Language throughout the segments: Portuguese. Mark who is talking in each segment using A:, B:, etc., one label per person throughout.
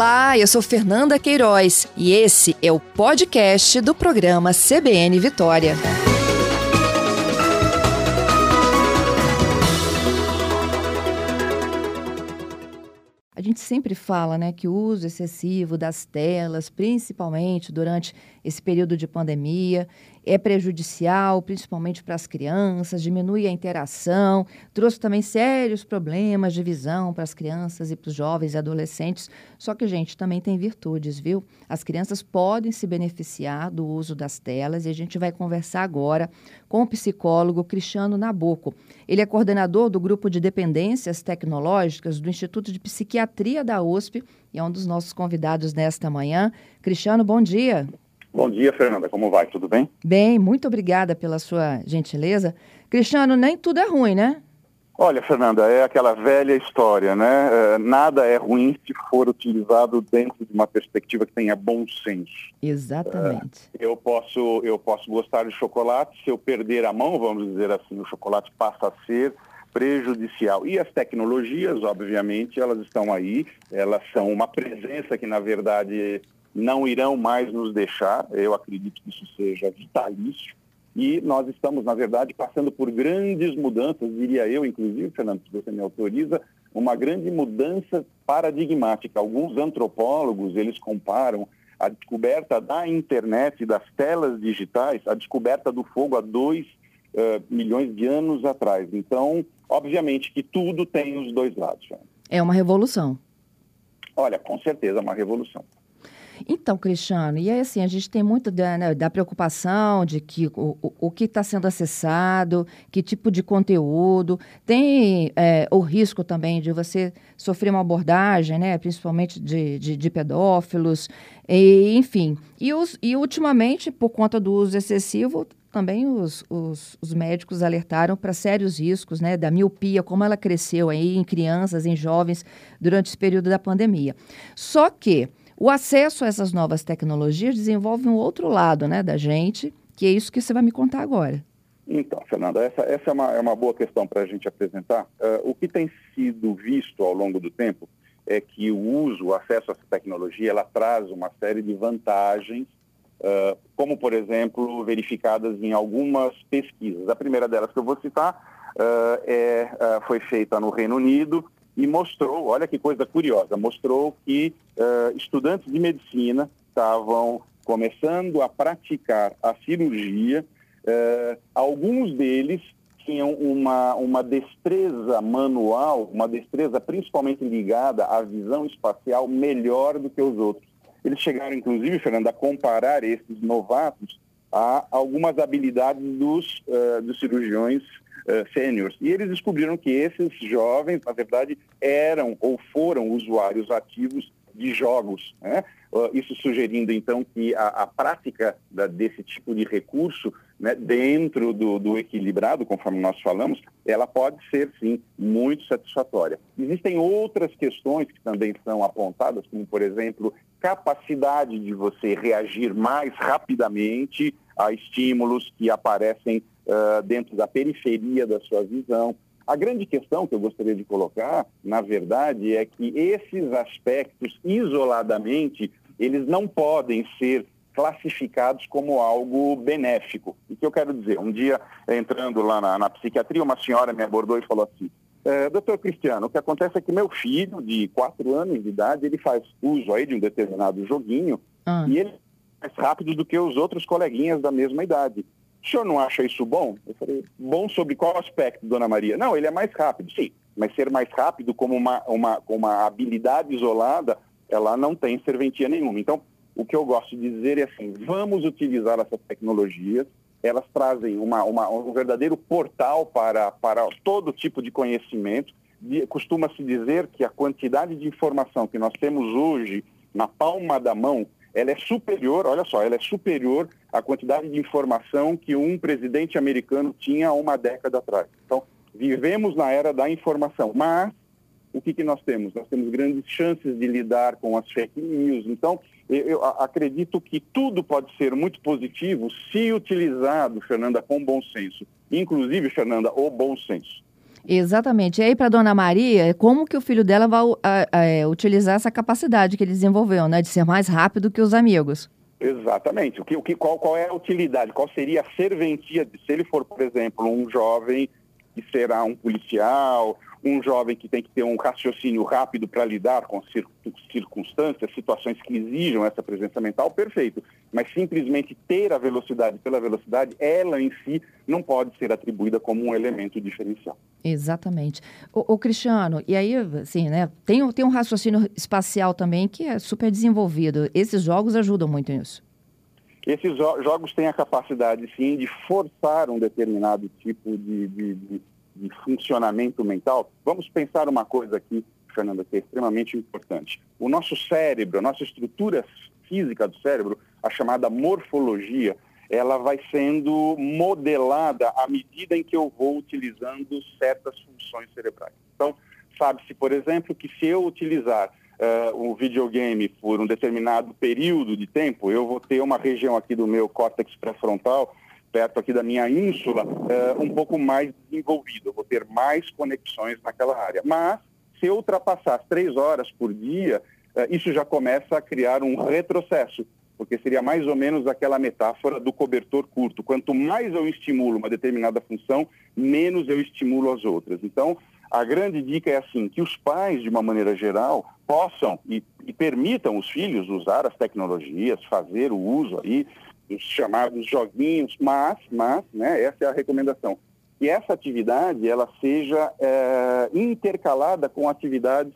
A: Olá, eu sou Fernanda Queiroz e esse é o podcast do programa CBN Vitória. A gente sempre fala né, que o uso excessivo das telas, principalmente durante esse período de pandemia, é prejudicial, principalmente para as crianças, diminui a interação, trouxe também sérios problemas de visão para as crianças e para os jovens e adolescentes. Só que, gente, também tem virtudes, viu? As crianças podem se beneficiar do uso das telas e a gente vai conversar agora com o psicólogo Cristiano Nabuco. Ele é coordenador do grupo de dependências tecnológicas do Instituto de Psiquiatria da USP e é um dos nossos convidados nesta manhã. Cristiano, bom dia.
B: Bom dia, Fernanda. Como vai? Tudo bem?
A: Bem, muito obrigada pela sua gentileza. Cristiano, nem tudo é ruim, né?
B: Olha, Fernanda, é aquela velha história, né? É, nada é ruim se for utilizado dentro de uma perspectiva que tenha bom senso.
A: Exatamente.
B: É, eu posso, eu posso gostar de chocolate, se eu perder a mão, vamos dizer assim, o chocolate passa a ser prejudicial. E as tecnologias, obviamente, elas estão aí, elas são uma presença que, na verdade, não irão mais nos deixar, eu acredito que isso seja vitalício, e nós estamos, na verdade, passando por grandes mudanças, diria eu, inclusive, Fernando, se você me autoriza, uma grande mudança paradigmática. Alguns antropólogos, eles comparam a descoberta da internet e das telas digitais, a descoberta do fogo há dois uh, milhões de anos atrás. Então, obviamente que tudo tem os dois lados.
A: É uma revolução.
B: Olha, com certeza é uma revolução.
A: Então, Cristiano, e aí assim, a gente tem muito da, né, da preocupação de que o, o, que está sendo acessado, que tipo de conteúdo, tem é, o risco também de você sofrer uma abordagem, né, principalmente de, de, de pedófilos, e, enfim. E, os, e ultimamente, por conta do uso excessivo, também os, os, os, médicos alertaram para sérios riscos né, da miopia, como ela cresceu aí em crianças, em jovens, durante esse período da pandemia. Só que o acesso a essas novas tecnologias desenvolve um outro lado né, da gente, que é isso que você vai me contar agora.
B: Então, Fernanda, essa, essa é, uma, é uma boa questão para a gente apresentar. Uh, o que tem sido visto ao longo do tempo é que o uso, o acesso a essa tecnologia, ela traz uma série de vantagens, uh, como, por exemplo, verificadas em algumas pesquisas. A primeira delas que eu vou citar uh, é, foi feita no Reino Unido e mostrou, olha que coisa curiosa, mostrou que uh, estudantes de medicina estavam começando a praticar a cirurgia, uh, alguns deles tinham uma, uma destreza manual, uma destreza principalmente ligada à visão espacial melhor do que os outros. Eles chegaram, inclusive, Fernando, a comparar esses novatos a algumas habilidades dos, uh, dos cirurgiões uh. E eles descobriram que esses jovens, na verdade, eram ou foram usuários ativos de jogos. Né? Uh, isso sugerindo, então, que a, a prática da, desse tipo de recurso, né, dentro do, do, equilibrado, conforme nós falamos, ela pode ser, sim, muito satisfatória. Existem outras questões que também são apontadas, como, por exemplo, capacidade de você reagir mais rapidamente a estímulos que aparecem uh, dentro da periferia da sua visão. A grande questão que eu gostaria de colocar, na verdade, é que esses aspectos, isoladamente, eles não podem ser classificados como algo benéfico. O que eu quero dizer? Um dia, entrando lá na, na psiquiatria, uma senhora me abordou e falou assim, é, doutor Cristiano, o que acontece é que meu filho, de quatro anos de idade, ele faz uso aí de um determinado joguinho ah. e ele mais rápido do que os outros coleguinhas da mesma idade. O senhor não acha isso bom? Eu falei, bom sobre qual aspecto, dona Maria? Não, ele é mais rápido, sim. Mas ser mais rápido como uma, uma, uma habilidade isolada, ela não tem serventia nenhuma. Então, o que eu gosto de dizer é assim, vamos utilizar essas tecnologias, elas trazem uma, uma, um verdadeiro portal para, para todo tipo de conhecimento. Costuma-se dizer que a quantidade de informação que nós temos hoje na palma da mão ela é superior, olha só, ela é superior à quantidade de informação que um presidente americano tinha uma década atrás. Então, vivemos na era da informação, mas o que, que nós temos? Nós temos grandes chances de lidar com as fake news. Então, eu acredito que tudo pode ser muito positivo se utilizado, Fernanda, com bom senso. Inclusive, Fernanda, o bom senso.
A: Exatamente. E aí, para dona Maria, como que o filho dela vai é, utilizar essa capacidade que ele desenvolveu, né? De ser mais rápido que os amigos.
B: Exatamente. O que, o que, qual, qual é a utilidade? Qual seria a serventia de, se ele for, por exemplo, um jovem que será um policial, um jovem que tem que ter um raciocínio rápido para lidar com circunstâncias, situações que exijam essa presença mental, perfeito. Mas simplesmente ter a velocidade pela velocidade, ela em si não pode ser atribuída como um elemento diferencial.
A: Exatamente. O, o Cristiano, e aí, assim, né, tem, tem um raciocínio espacial também que é super desenvolvido. Esses jogos ajudam muito nisso.
B: Esses jogos têm a capacidade, sim, de forçar um determinado tipo de, de, de, de funcionamento mental. Vamos pensar uma coisa aqui, Fernanda, que é extremamente importante. O nosso cérebro, a nossa estrutura física do cérebro, a chamada morfologia, ela vai sendo modelada à medida em que eu vou utilizando certas funções cerebrais. Então, sabe-se, por exemplo, que se eu utilizar uh, um videogame por um determinado período de tempo, eu vou ter uma região aqui do meu córtex pré-frontal, perto aqui da minha ínsula, uh, um pouco mais desenvolvido. Vou ter mais conexões naquela área. Mas, se eu ultrapassar as três horas por dia, uh, isso já começa a criar um retrocesso porque seria mais ou menos aquela metáfora do cobertor curto. Quanto mais eu estimulo uma determinada função, menos eu estimulo as outras. Então, a grande dica é assim, que os pais, de uma maneira geral, possam e, e permitam os filhos usar as tecnologias, fazer o uso aí dos chamados joguinhos, mas, mas, né, essa é a recomendação, que essa atividade ela seja é, intercalada com atividades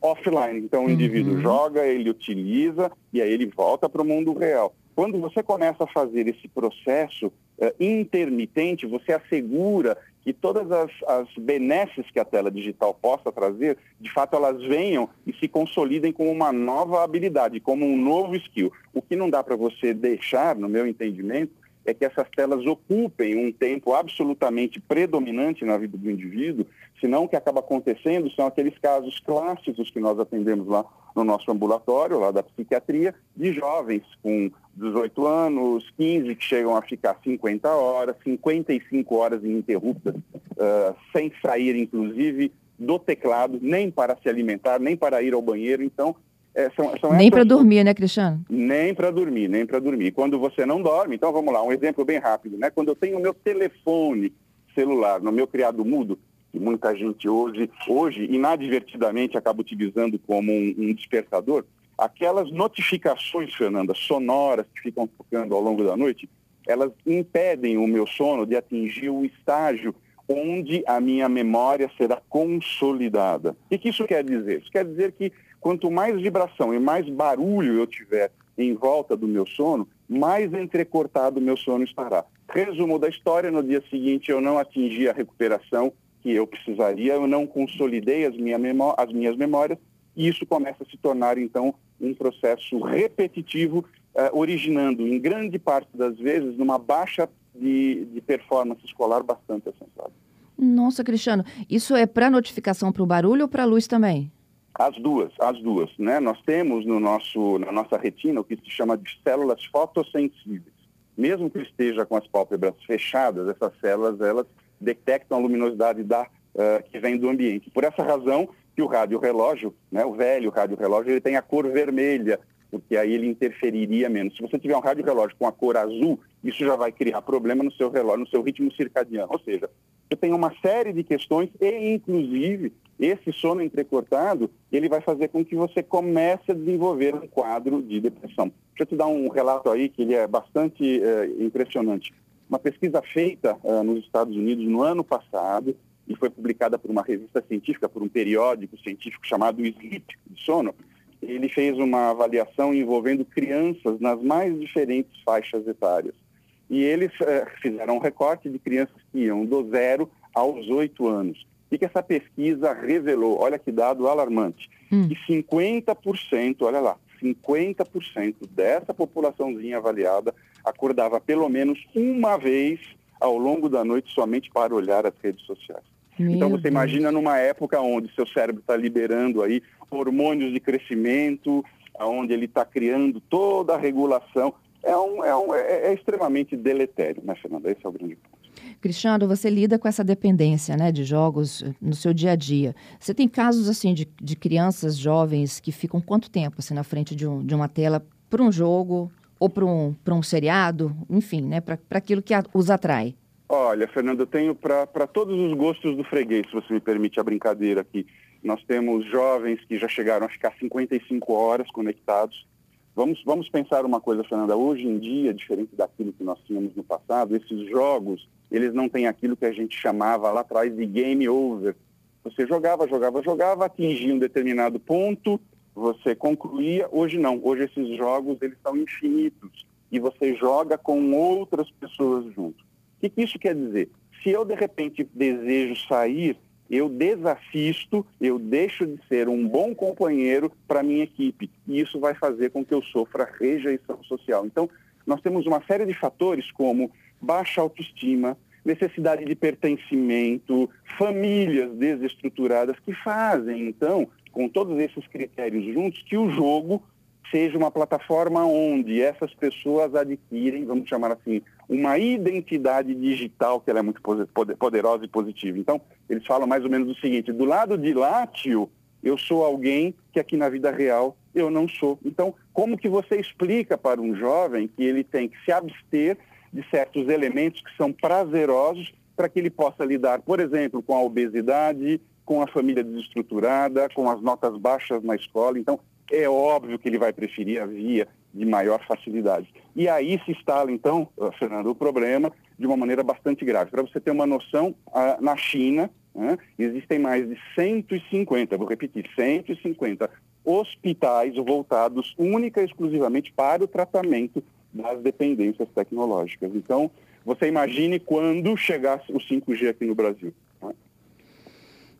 B: offline. Então, o uhum. indivíduo joga, ele utiliza e aí ele volta para o mundo real. Quando você começa a fazer esse processo intermitente, você assegura que todas as, as benesses que a tela digital possa trazer, de fato elas venham e se consolidem como uma nova habilidade, como um novo skill. O que não dá para você deixar, no meu entendimento, é que essas telas ocupem um tempo absolutamente predominante na vida do indivíduo, senão o que acaba acontecendo são aqueles casos clássicos que nós atendemos lá no nosso ambulatório, lá da psiquiatria, de jovens com 18 anos, 15 que chegam a ficar 50 horas, 55 horas ininterruptas, uh, sem sair, inclusive, do teclado, nem para se alimentar, nem para ir ao banheiro. Então,
A: é, são, são nem para dormir, né, Cristiano?
B: Nem para dormir, nem para dormir. Quando você não dorme, então vamos lá, um exemplo bem rápido, né? Quando eu tenho o meu telefone celular no meu criado mudo, que muita gente hoje, hoje inadvertidamente acaba utilizando como um, um despertador, aquelas notificações, Fernanda, sonoras que ficam tocando ao longo da noite, elas impedem o meu sono de atingir o estágio onde a minha memória será consolidada. O que isso quer dizer? Isso quer dizer que quanto mais vibração e mais barulho eu tiver em volta do meu sono, mais entrecortado o meu sono estará. Resumo da história, no dia seguinte eu não atingi a recuperação que eu precisaria, eu não consolidei as, minha as minhas memórias, e isso começa a se tornar, então, um processo repetitivo, eh, originando, em grande parte das vezes, numa baixa de, de performance escolar bastante acentuada.
A: Nossa, Cristiano, isso é para notificação para o barulho ou para a luz também?
B: As duas, as duas. Né? Nós temos no nosso, na nossa retina o que se chama de células fotossensíveis. Mesmo que esteja com as pálpebras fechadas, essas células elas detectam a luminosidade da, uh, que vem do ambiente. Por essa razão que o rádio-relógio, né, o velho rádio-relógio, ele tem a cor vermelha, porque aí ele interferiria menos. Se você tiver um rádio-relógio com a cor azul, isso já vai criar problema no seu relógio, no seu ritmo circadiano. Ou seja, você tem uma série de questões e, inclusive, esse sono entrecortado, ele vai fazer com que você comece a desenvolver um quadro de depressão. Deixa eu te dar um relato aí que ele é bastante é, impressionante. Uma pesquisa feita uh, nos Estados Unidos no ano passado e foi publicada por uma revista científica, por um periódico científico chamado Sleep, de sono, ele fez uma avaliação envolvendo crianças nas mais diferentes faixas etárias. E eles uh, fizeram um recorte de crianças que iam do zero aos oito anos. O que essa pesquisa revelou? Olha que dado alarmante. Hum. Que 50%, olha lá, 50% dessa populaçãozinha avaliada acordava pelo menos uma vez ao longo da noite somente para olhar as redes sociais. Meu então você Deus. imagina numa época onde seu cérebro está liberando aí hormônios de crescimento, onde ele está criando toda a regulação. É, um, é, um, é, é extremamente deletério, né, Fernanda? Esse é o grande ponto.
A: Cristiano, você lida com essa dependência né, de jogos eh, no seu dia a dia. Você tem casos assim de, de crianças jovens que ficam quanto tempo assim, na frente de, um, de uma tela para um jogo ou para um, um seriado, enfim, né, para aquilo que a, os atrai?
B: Olha, Fernando, eu tenho para todos os gostos do freguês, se você me permite a brincadeira aqui. Nós temos jovens que já chegaram a ficar 55 horas conectados. Vamos, vamos pensar uma coisa, Fernanda. Hoje em dia, diferente daquilo que nós tínhamos no passado, esses jogos, eles não têm aquilo que a gente chamava lá atrás de game over. Você jogava, jogava, jogava, atingia um determinado ponto, você concluía. Hoje não. Hoje esses jogos, eles são infinitos. E você joga com outras pessoas junto. O que, que isso quer dizer? Se eu, de repente, desejo sair eu desassisto, eu deixo de ser um bom companheiro para a minha equipe. E isso vai fazer com que eu sofra rejeição social. Então, nós temos uma série de fatores como baixa autoestima, necessidade de pertencimento, famílias desestruturadas que fazem, então, com todos esses critérios juntos, que o jogo seja uma plataforma onde essas pessoas adquirem, vamos chamar assim, uma identidade digital que é muito poderosa e positiva. Então, eles falam mais ou menos o seguinte, do lado de Látio, eu sou alguém que aqui na vida real eu não sou. Então, como que você explica para um jovem que ele tem que se abster de certos elementos que são prazerosos para que ele possa lidar, por exemplo, com a obesidade, com a família desestruturada, com as notas baixas na escola. Então, é óbvio que ele vai preferir a via de maior facilidade. E aí se instala, então, Fernando, o problema de uma maneira bastante grave. Para você ter uma noção, na China né, existem mais de 150, vou repetir, 150 hospitais voltados única e exclusivamente para o tratamento das dependências tecnológicas. Então, você imagine quando chegasse o 5G aqui no Brasil.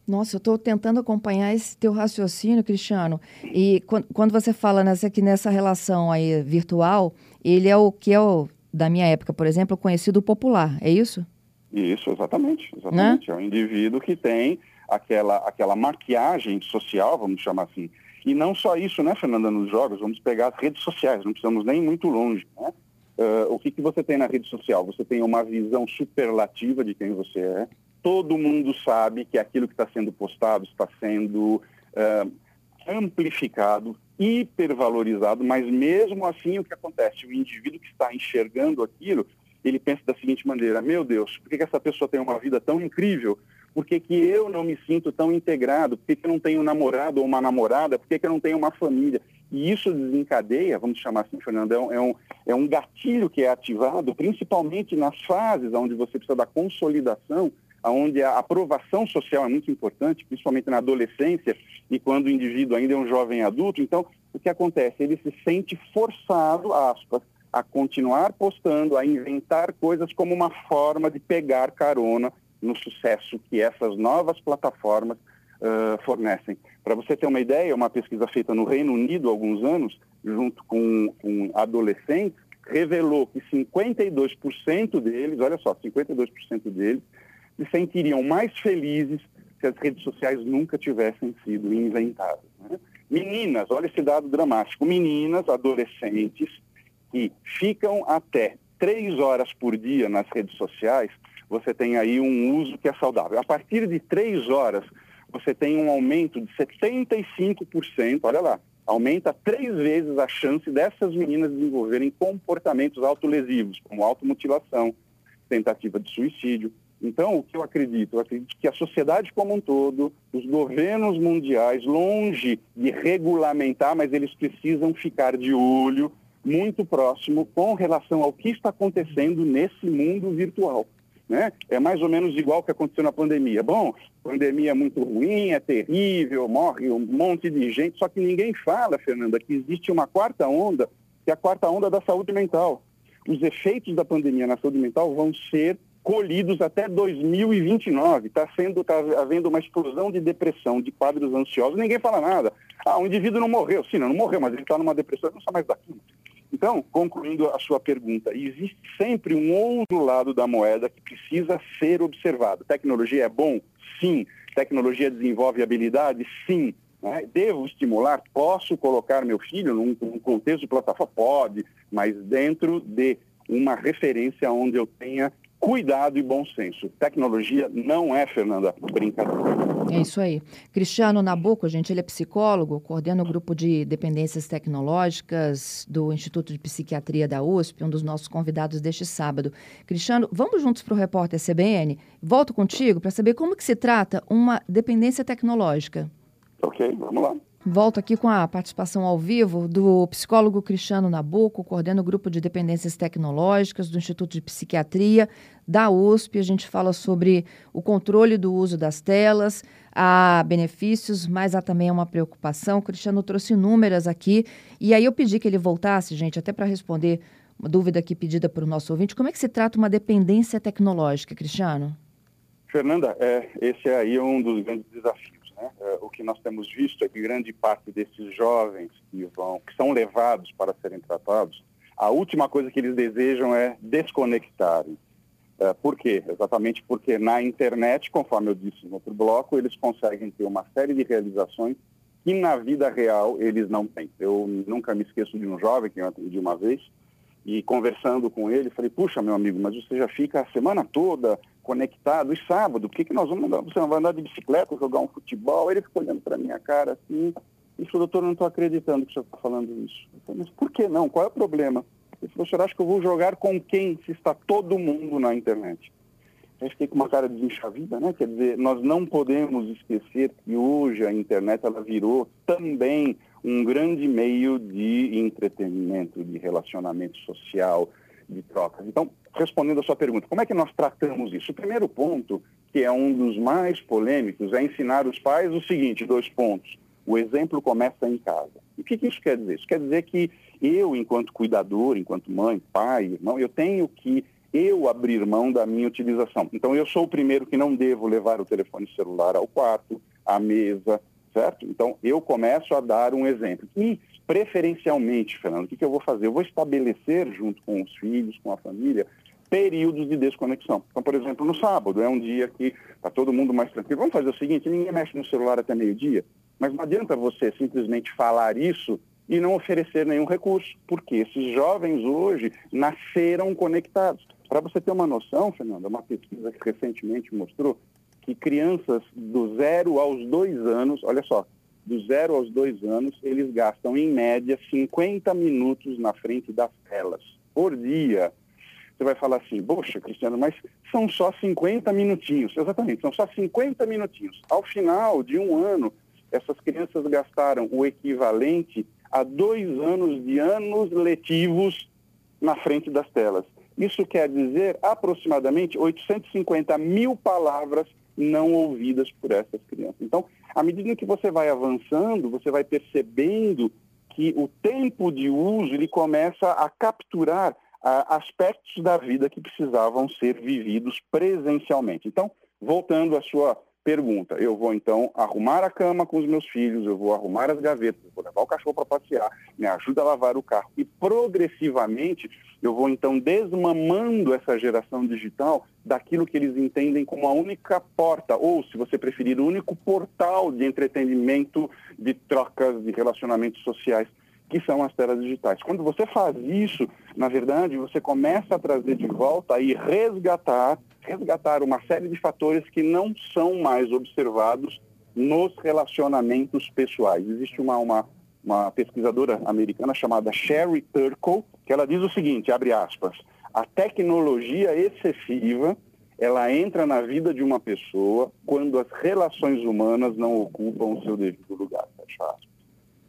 A: Nossa, eu estou tentando acompanhar esse teu raciocínio, Cristiano. E quando você fala nessa, aqui nessa relação aí virtual, ele é o que é o, da minha época, por exemplo, conhecido popular, é isso?
B: Isso, exatamente. Exatamente. Né? É um indivíduo que tem aquela, aquela maquiagem social, vamos chamar assim. E não só isso, né, Fernanda, nos jogos, vamos pegar as redes sociais, não precisamos nem muito longe. Né? Uh, o que, que você tem na rede social? Você tem uma visão superlativa de quem você é, todo mundo sabe que aquilo que está sendo postado está sendo uh, amplificado, hipervalorizado, mas mesmo assim o que acontece? O indivíduo que está enxergando aquilo, ele pensa da seguinte maneira, meu Deus, por que, que essa pessoa tem uma vida tão incrível? Por que, que eu não me sinto tão integrado? Por que, que eu não tenho um namorado ou uma namorada? Por que, que eu não tenho uma família? E isso desencadeia, vamos chamar assim, Fernando, é é um, é um gatilho que é ativado, principalmente nas fases onde você precisa da consolidação onde a aprovação social é muito importante, principalmente na adolescência e quando o indivíduo ainda é um jovem adulto. Então, o que acontece? Ele se sente forçado, aspas, a continuar postando, a inventar coisas como uma forma de pegar carona no sucesso que essas novas plataformas uh, fornecem. Para você ter uma ideia, uma pesquisa feita no Reino Unido há alguns anos, junto com, com adolescentes, revelou que 52% deles, olha só, 52% deles se sentiriam mais felizes se as redes sociais nunca tivessem sido inventadas. Né? Meninas, olha esse dado dramático, meninas, adolescentes, que ficam até três horas por dia nas redes sociais, você tem aí um uso que é saudável. A partir de três horas, você tem um aumento de 75%, olha lá, aumenta três vezes a chance dessas meninas desenvolverem comportamentos autolesivos, como automutilação, tentativa de suicídio, então, o que eu acredito? Eu acredito que a sociedade como um todo, os governos mundiais, longe de regulamentar, mas eles precisam ficar de olho muito próximo com relação ao que está acontecendo nesse mundo virtual. Né? É mais ou menos igual que aconteceu na pandemia. Bom, pandemia é muito ruim, é terrível, morre um monte de gente, só que ninguém fala, Fernanda, que existe uma quarta onda, que é a quarta onda da saúde mental. Os efeitos da pandemia na saúde mental vão ser colhidos até 2029. Está tá havendo uma explosão de depressão, de quadros ansiosos. Ninguém fala nada. Ah, o indivíduo não morreu. Sim, não, não morreu, mas ele está numa depressão, não sai mais daqui. Então, concluindo a sua pergunta, existe sempre um outro lado da moeda que precisa ser observado. Tecnologia é bom? Sim. Tecnologia desenvolve habilidade? Sim. Né? Devo estimular? Posso colocar meu filho num, num contexto de plataforma? Pode, mas dentro de uma referência onde eu tenha cuidado e bom senso. Tecnologia não é, Fernanda, brincadeira.
A: É isso aí. Cristiano Nabuco, gente, ele é psicólogo, coordena o grupo de dependências tecnológicas do Instituto de Psiquiatria da USP, um dos nossos convidados deste sábado. Cristiano, vamos juntos para o repórter CBN? Volto contigo para saber como que se trata uma dependência tecnológica.
B: Ok, vamos lá.
A: Volto aqui com a participação ao vivo do psicólogo Cristiano Nabuco, coordena o grupo de dependências tecnológicas do Instituto de Psiquiatria da USP. A gente fala sobre o controle do uso das telas, há benefícios, mas há também uma preocupação. O Cristiano trouxe inúmeras aqui, e aí eu pedi que ele voltasse, gente, até para responder uma dúvida aqui pedida para o nosso ouvinte. Como é que se trata uma dependência tecnológica, Cristiano?
B: Fernanda, é, esse é aí um dos grandes desafios né? É, o que nós temos visto é que grande parte desses jovens que, vão, que são levados para serem tratados, a última coisa que eles desejam é desconectarem. É, por quê? Exatamente porque na internet, conforme eu disse no outro bloco, eles conseguem ter uma série de realizações que na vida real eles não têm. Eu nunca me esqueço de um jovem que eu atendi uma vez, e conversando com ele, falei, puxa, meu amigo, mas você já fica a semana toda conectado, e sábado, por que, que nós vamos andar? Você não vai andar de bicicleta, jogar um futebol? Ele ficou olhando para minha cara assim, e falou, doutor, não estou acreditando que o senhor está falando isso. Eu falei, mas por que não? Qual é o problema? Ele falou, senhor acha que eu vou jogar com quem se está todo mundo na internet? Eu fiquei com uma cara desenchavida, né? Quer dizer, nós não podemos esquecer que hoje a internet ela virou também um grande meio de entretenimento, de relacionamento social, de trocas. Então, respondendo a sua pergunta, como é que nós tratamos isso? O primeiro ponto, que é um dos mais polêmicos, é ensinar os pais o seguinte, dois pontos. O exemplo começa em casa. O que, que isso quer dizer? Isso quer dizer que eu, enquanto cuidador, enquanto mãe, pai, irmão, eu tenho que eu abrir mão da minha utilização. Então, eu sou o primeiro que não devo levar o telefone celular ao quarto, à mesa, certo? Então, eu começo a dar um exemplo. E, preferencialmente, Fernando, o que, que eu vou fazer? Eu vou estabelecer, junto com os filhos, com a família, períodos de desconexão. Então, por exemplo, no sábado, é um dia que está todo mundo mais tranquilo. Vamos fazer o seguinte, ninguém mexe no celular até meio-dia, mas não adianta você simplesmente falar isso e não oferecer nenhum recurso, porque esses jovens hoje nasceram conectados. Para você ter uma noção, Fernando, uma pesquisa que recentemente mostrou que crianças do zero aos dois anos, olha só, do zero aos dois anos, eles gastam em média 50 minutos na frente das telas por dia. Você vai falar assim, poxa, Cristiano, mas são só 50 minutinhos. Exatamente, são só 50 minutinhos. Ao final de um ano, essas crianças gastaram o equivalente a dois anos de anos letivos na frente das telas. Isso quer dizer aproximadamente 850 mil palavras não ouvidas por essas crianças. Então, à medida que você vai avançando, você vai percebendo que o tempo de uso ele começa a capturar a, aspectos da vida que precisavam ser vividos presencialmente. Então, voltando à sua pergunta. Eu vou então arrumar a cama com os meus filhos, eu vou arrumar as gavetas, eu vou levar o cachorro para passear, me ajuda a lavar o carro e progressivamente eu vou então desmamando essa geração digital daquilo que eles entendem como a única porta, ou se você preferir, o único portal de entretenimento, de trocas, de relacionamentos sociais que são as telas digitais. Quando você faz isso, na verdade, você começa a trazer de volta e resgatar, resgatar uma série de fatores que não são mais observados nos relacionamentos pessoais. Existe uma, uma, uma pesquisadora americana chamada Sherry Turkle, que ela diz o seguinte, abre aspas, a tecnologia excessiva ela entra na vida de uma pessoa quando as relações humanas não ocupam o seu devido lugar. Fecha aspas.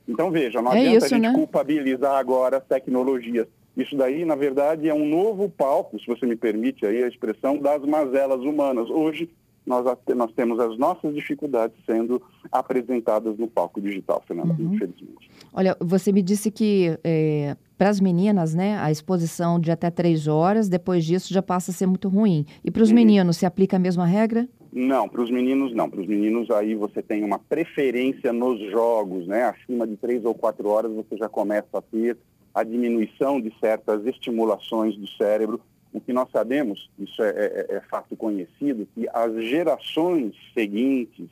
B: Então, veja, não é adianta isso, a gente né? culpabilizar agora as tecnologias. Isso daí, na verdade, é um novo palco, se você me permite aí a expressão, das mazelas humanas. Hoje, nós, nós temos as nossas dificuldades sendo apresentadas no palco digital, Fernanda, uhum. infelizmente.
A: Olha, você me disse que é, para as meninas, né, a exposição de até três horas, depois disso já passa a ser muito ruim. E para os uhum. meninos, se aplica a mesma regra?
B: Não, para os meninos não. Para os meninos aí você tem uma preferência nos jogos, né? Acima de três ou quatro horas você já começa a ter a diminuição de certas estimulações do cérebro. O que nós sabemos, isso é, é, é fato conhecido, que as gerações seguintes,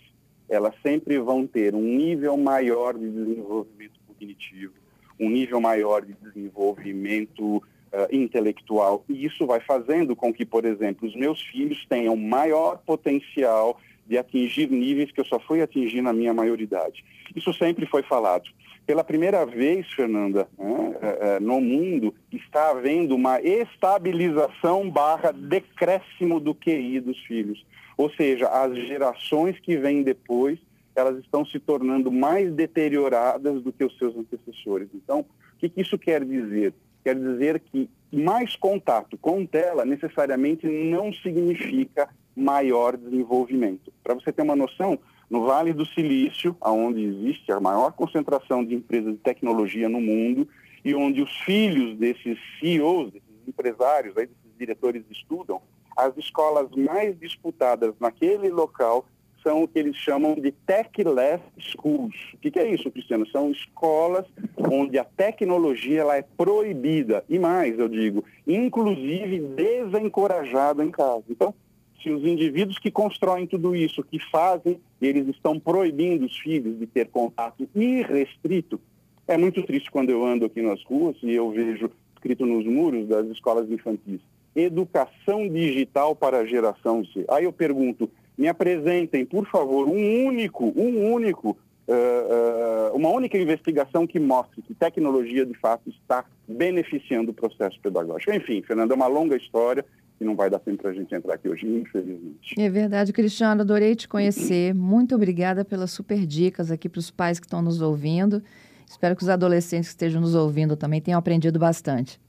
B: elas sempre vão ter um nível maior de desenvolvimento cognitivo, um nível maior de desenvolvimento uh, intelectual. E isso vai fazendo com que, por exemplo, os meus filhos tenham maior potencial de atingir níveis que eu só fui atingir na minha maioridade. Isso sempre foi falado. Pela primeira vez, Fernanda, né, é, é, no mundo está havendo uma estabilização barra decréscimo do QI dos filhos. Ou seja, as gerações que vêm depois, elas estão se tornando mais deterioradas do que os seus antecessores. Então, o que, que isso quer dizer? Quer dizer que mais contato com tela necessariamente não significa maior desenvolvimento. Para você ter uma noção, no Vale do Silício, onde existe a maior concentração de empresas de tecnologia no mundo e onde os filhos desses CEOs, desses empresários, desses diretores estudam, as escolas mais disputadas naquele local são o que eles chamam de tech-less schools. O que, é isso, Cristiano? São escolas onde a tecnologia ela é proibida e mais, eu digo, inclusive desencorajada em casa. Então, se os indivíduos que constroem tudo isso, que fazem, eles estão proibindo os filhos de ter contato irrestrito, é muito triste quando eu ando aqui nas ruas e eu vejo escrito nos muros das escolas infantis, educação digital para a geração C. Aí eu pergunto, me apresentem, por favor, um único, um único, uh, uh, uma única investigação que mostre que tecnologia de fato está beneficiando o processo pedagógico. Enfim, Fernando, é uma longa história que não vai dar tempo para a gente entrar aqui hoje, infelizmente.
A: É verdade, Cristiano, adorei te conhecer. Muito obrigada pelas super dicas aqui para os pais que estão nos ouvindo. Espero que os adolescentes que estejam nos ouvindo também tenham aprendido bastante.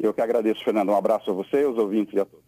B: Eu que agradeço, Fernando. Um abraço a você, aos ouvintes e a todos.